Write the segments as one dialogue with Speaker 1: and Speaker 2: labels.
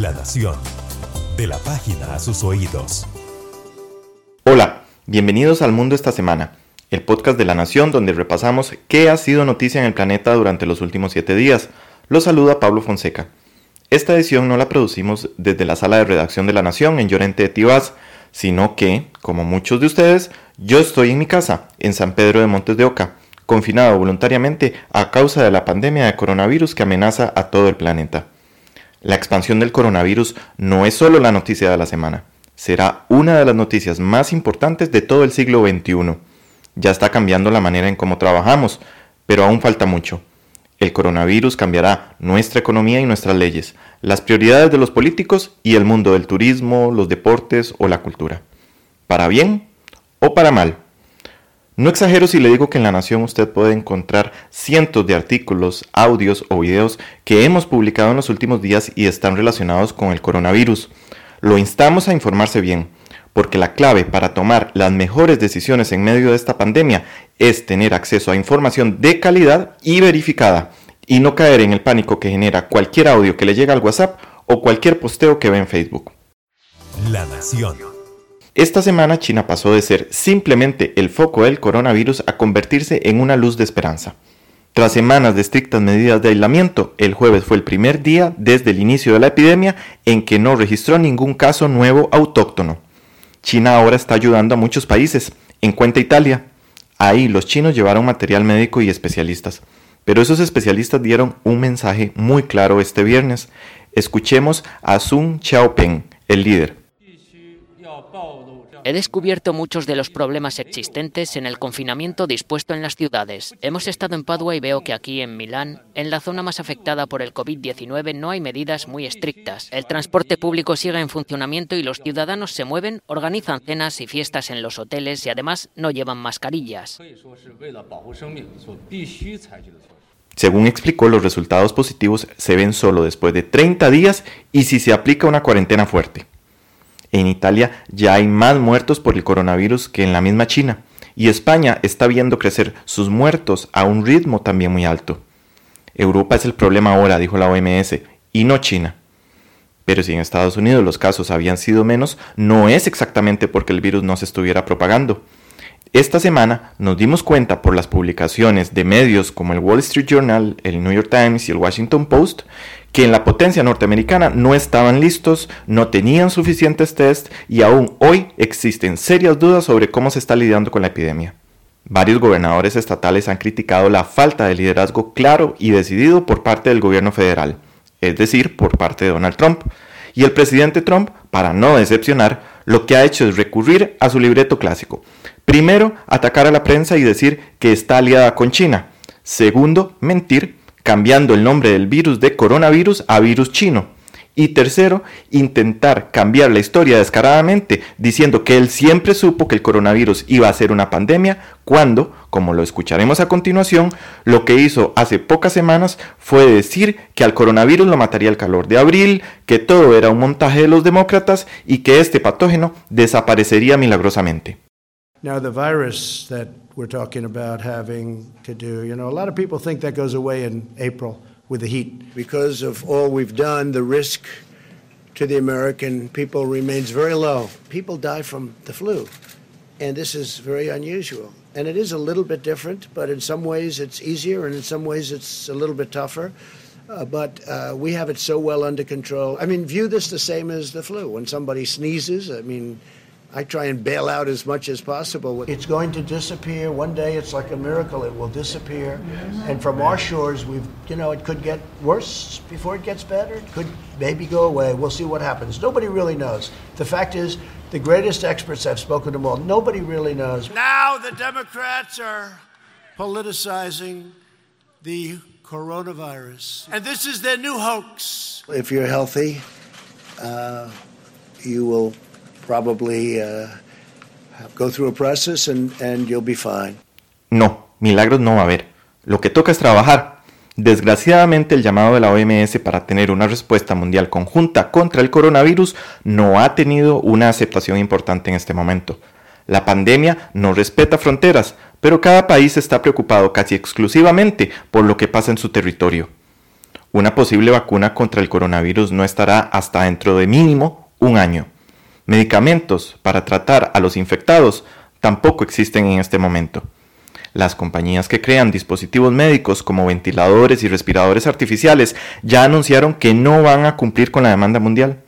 Speaker 1: La Nación. De la página a sus oídos.
Speaker 2: Hola, bienvenidos al Mundo esta semana, el podcast de La Nación donde repasamos qué ha sido noticia en el planeta durante los últimos siete días. Los saluda Pablo Fonseca. Esta edición no la producimos desde la sala de redacción de La Nación en Llorente de Tibás, sino que, como muchos de ustedes, yo estoy en mi casa, en San Pedro de Montes de Oca, confinado voluntariamente a causa de la pandemia de coronavirus que amenaza a todo el planeta. La expansión del coronavirus no es solo la noticia de la semana, será una de las noticias más importantes de todo el siglo XXI. Ya está cambiando la manera en cómo trabajamos, pero aún falta mucho. El coronavirus cambiará nuestra economía y nuestras leyes, las prioridades de los políticos y el mundo del turismo, los deportes o la cultura. ¿Para bien o para mal? No exagero si le digo que en La Nación usted puede encontrar cientos de artículos, audios o videos que hemos publicado en los últimos días y están relacionados con el coronavirus. Lo instamos a informarse bien, porque la clave para tomar las mejores decisiones en medio de esta pandemia es tener acceso a información de calidad y verificada, y no caer en el pánico que genera cualquier audio que le llega al WhatsApp o cualquier posteo que ve en Facebook.
Speaker 1: La Nación.
Speaker 2: Esta semana China pasó de ser simplemente el foco del coronavirus a convertirse en una luz de esperanza. Tras semanas de estrictas medidas de aislamiento, el jueves fue el primer día desde el inicio de la epidemia en que no registró ningún caso nuevo autóctono. China ahora está ayudando a muchos países, en cuenta Italia. Ahí los chinos llevaron material médico y especialistas. Pero esos especialistas dieron un mensaje muy claro este viernes. Escuchemos a Sun Xiaopeng, el líder.
Speaker 3: He descubierto muchos de los problemas existentes en el confinamiento dispuesto en las ciudades. Hemos estado en Padua y veo que aquí en Milán, en la zona más afectada por el COVID-19, no hay medidas muy estrictas. El transporte público sigue en funcionamiento y los ciudadanos se mueven, organizan cenas y fiestas en los hoteles y además no llevan mascarillas.
Speaker 2: Según explicó, los resultados positivos se ven solo después de 30 días y si se aplica una cuarentena fuerte. En Italia ya hay más muertos por el coronavirus que en la misma China, y España está viendo crecer sus muertos a un ritmo también muy alto. Europa es el problema ahora, dijo la OMS, y no China. Pero si en Estados Unidos los casos habían sido menos, no es exactamente porque el virus no se estuviera propagando. Esta semana nos dimos cuenta por las publicaciones de medios como el Wall Street Journal, el New York Times y el Washington Post que en la potencia norteamericana no estaban listos, no tenían suficientes test y aún hoy existen serias dudas sobre cómo se está lidiando con la epidemia. Varios gobernadores estatales han criticado la falta de liderazgo claro y decidido por parte del gobierno federal, es decir, por parte de Donald Trump. Y el presidente Trump, para no decepcionar, lo que ha hecho es recurrir a su libreto clásico. Primero, atacar a la prensa y decir que está aliada con China. Segundo, mentir cambiando el nombre del virus de coronavirus a virus chino. Y tercero, intentar cambiar la historia descaradamente, diciendo que él siempre supo que el coronavirus iba a ser una pandemia, cuando, como lo escucharemos a continuación, lo que hizo hace pocas semanas fue decir que al coronavirus lo mataría el calor de abril, que todo era un montaje de los demócratas y que este patógeno desaparecería milagrosamente.
Speaker 4: Now, the virus that we're talking about having to do, you know, a lot of people think that goes away in April with the heat. Because of all we've done, the risk to the American people remains very low. People die from the flu, and this is very unusual. And it is a little bit different, but in some ways it's easier, and in some ways it's a little bit tougher. Uh, but uh, we have it so well under control. I mean, view this the same as the flu. When somebody sneezes, I mean, I try and bail out as much as possible. It's going to disappear. One day it's like a miracle. It will disappear. And from our shores, we've, you know, it could get worse before it gets better. It could maybe go away. We'll see what happens. Nobody really knows. The fact is, the greatest experts I've spoken to them all, nobody really knows. Now the Democrats are politicizing the coronavirus. And this is their new hoax. If you're healthy, uh, you will probably uh, go through a process and, and you'll be fine.
Speaker 2: No, milagros no va a haber. Lo que toca es trabajar. Desgraciadamente el llamado de la OMS para tener una respuesta mundial conjunta contra el coronavirus no ha tenido una aceptación importante en este momento. La pandemia no respeta fronteras, pero cada país está preocupado casi exclusivamente por lo que pasa en su territorio. Una posible vacuna contra el coronavirus no estará hasta dentro de mínimo un año. Medicamentos para tratar a los infectados tampoco existen en este momento. Las compañías que crean dispositivos médicos como ventiladores y respiradores artificiales ya anunciaron que no van a cumplir con la demanda mundial.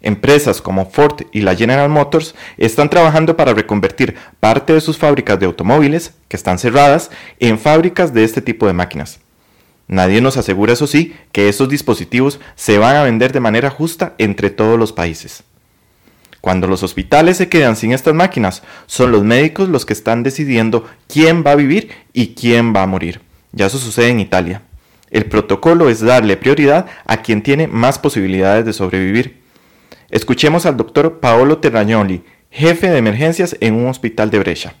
Speaker 2: Empresas como Ford y la General Motors están trabajando para reconvertir parte de sus fábricas de automóviles, que están cerradas, en fábricas de este tipo de máquinas. Nadie nos asegura, eso sí, que esos dispositivos se van a vender de manera justa entre todos los países. Cuando los hospitales se quedan sin estas máquinas, son los médicos los que están decidiendo quién va a vivir y quién va a morir. Ya eso sucede en Italia. El protocolo es darle prioridad a quien tiene más posibilidades de sobrevivir. Escuchemos al doctor Paolo Terragnoli, jefe de emergencias en un hospital de Brescia.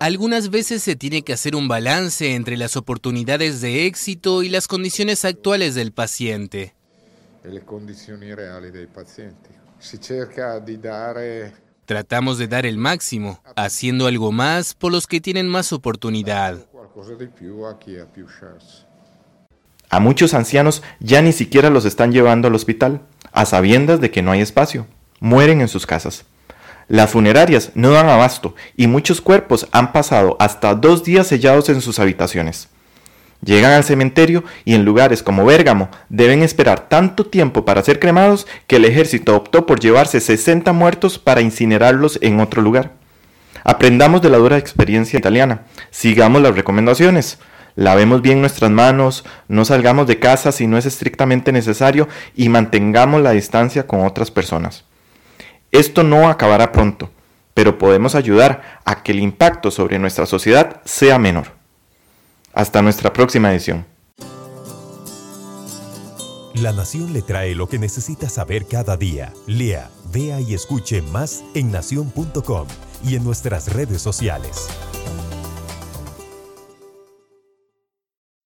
Speaker 5: Algunas veces se tiene que hacer un balance entre las oportunidades de éxito y las condiciones actuales del paciente
Speaker 6: e le condizioni reali dei pazienti. Si cerca di dare
Speaker 5: Tratamos de dar el máximo, haciendo algo más por los que tienen más oportunidad.
Speaker 2: A muchos ancianos ya ni siquiera los están llevando al hospital, a sabiendas de que no hay espacio. Mueren en sus casas. Las funerarias no dan abasto y muchos cuerpos han pasado hasta dos días sellados en sus habitaciones. Llegan al cementerio y en lugares como Bérgamo deben esperar tanto tiempo para ser cremados que el ejército optó por llevarse 60 muertos para incinerarlos en otro lugar. Aprendamos de la dura experiencia italiana, sigamos las recomendaciones, lavemos bien nuestras manos, no salgamos de casa si no es estrictamente necesario y mantengamos la distancia con otras personas. Esto no acabará pronto, pero podemos ayudar a que el impacto sobre nuestra sociedad sea menor. Hasta nuestra próxima edición.
Speaker 1: La Nación le trae lo que necesita saber cada día. Lea, vea y escuche más en nación.com y en nuestras redes sociales.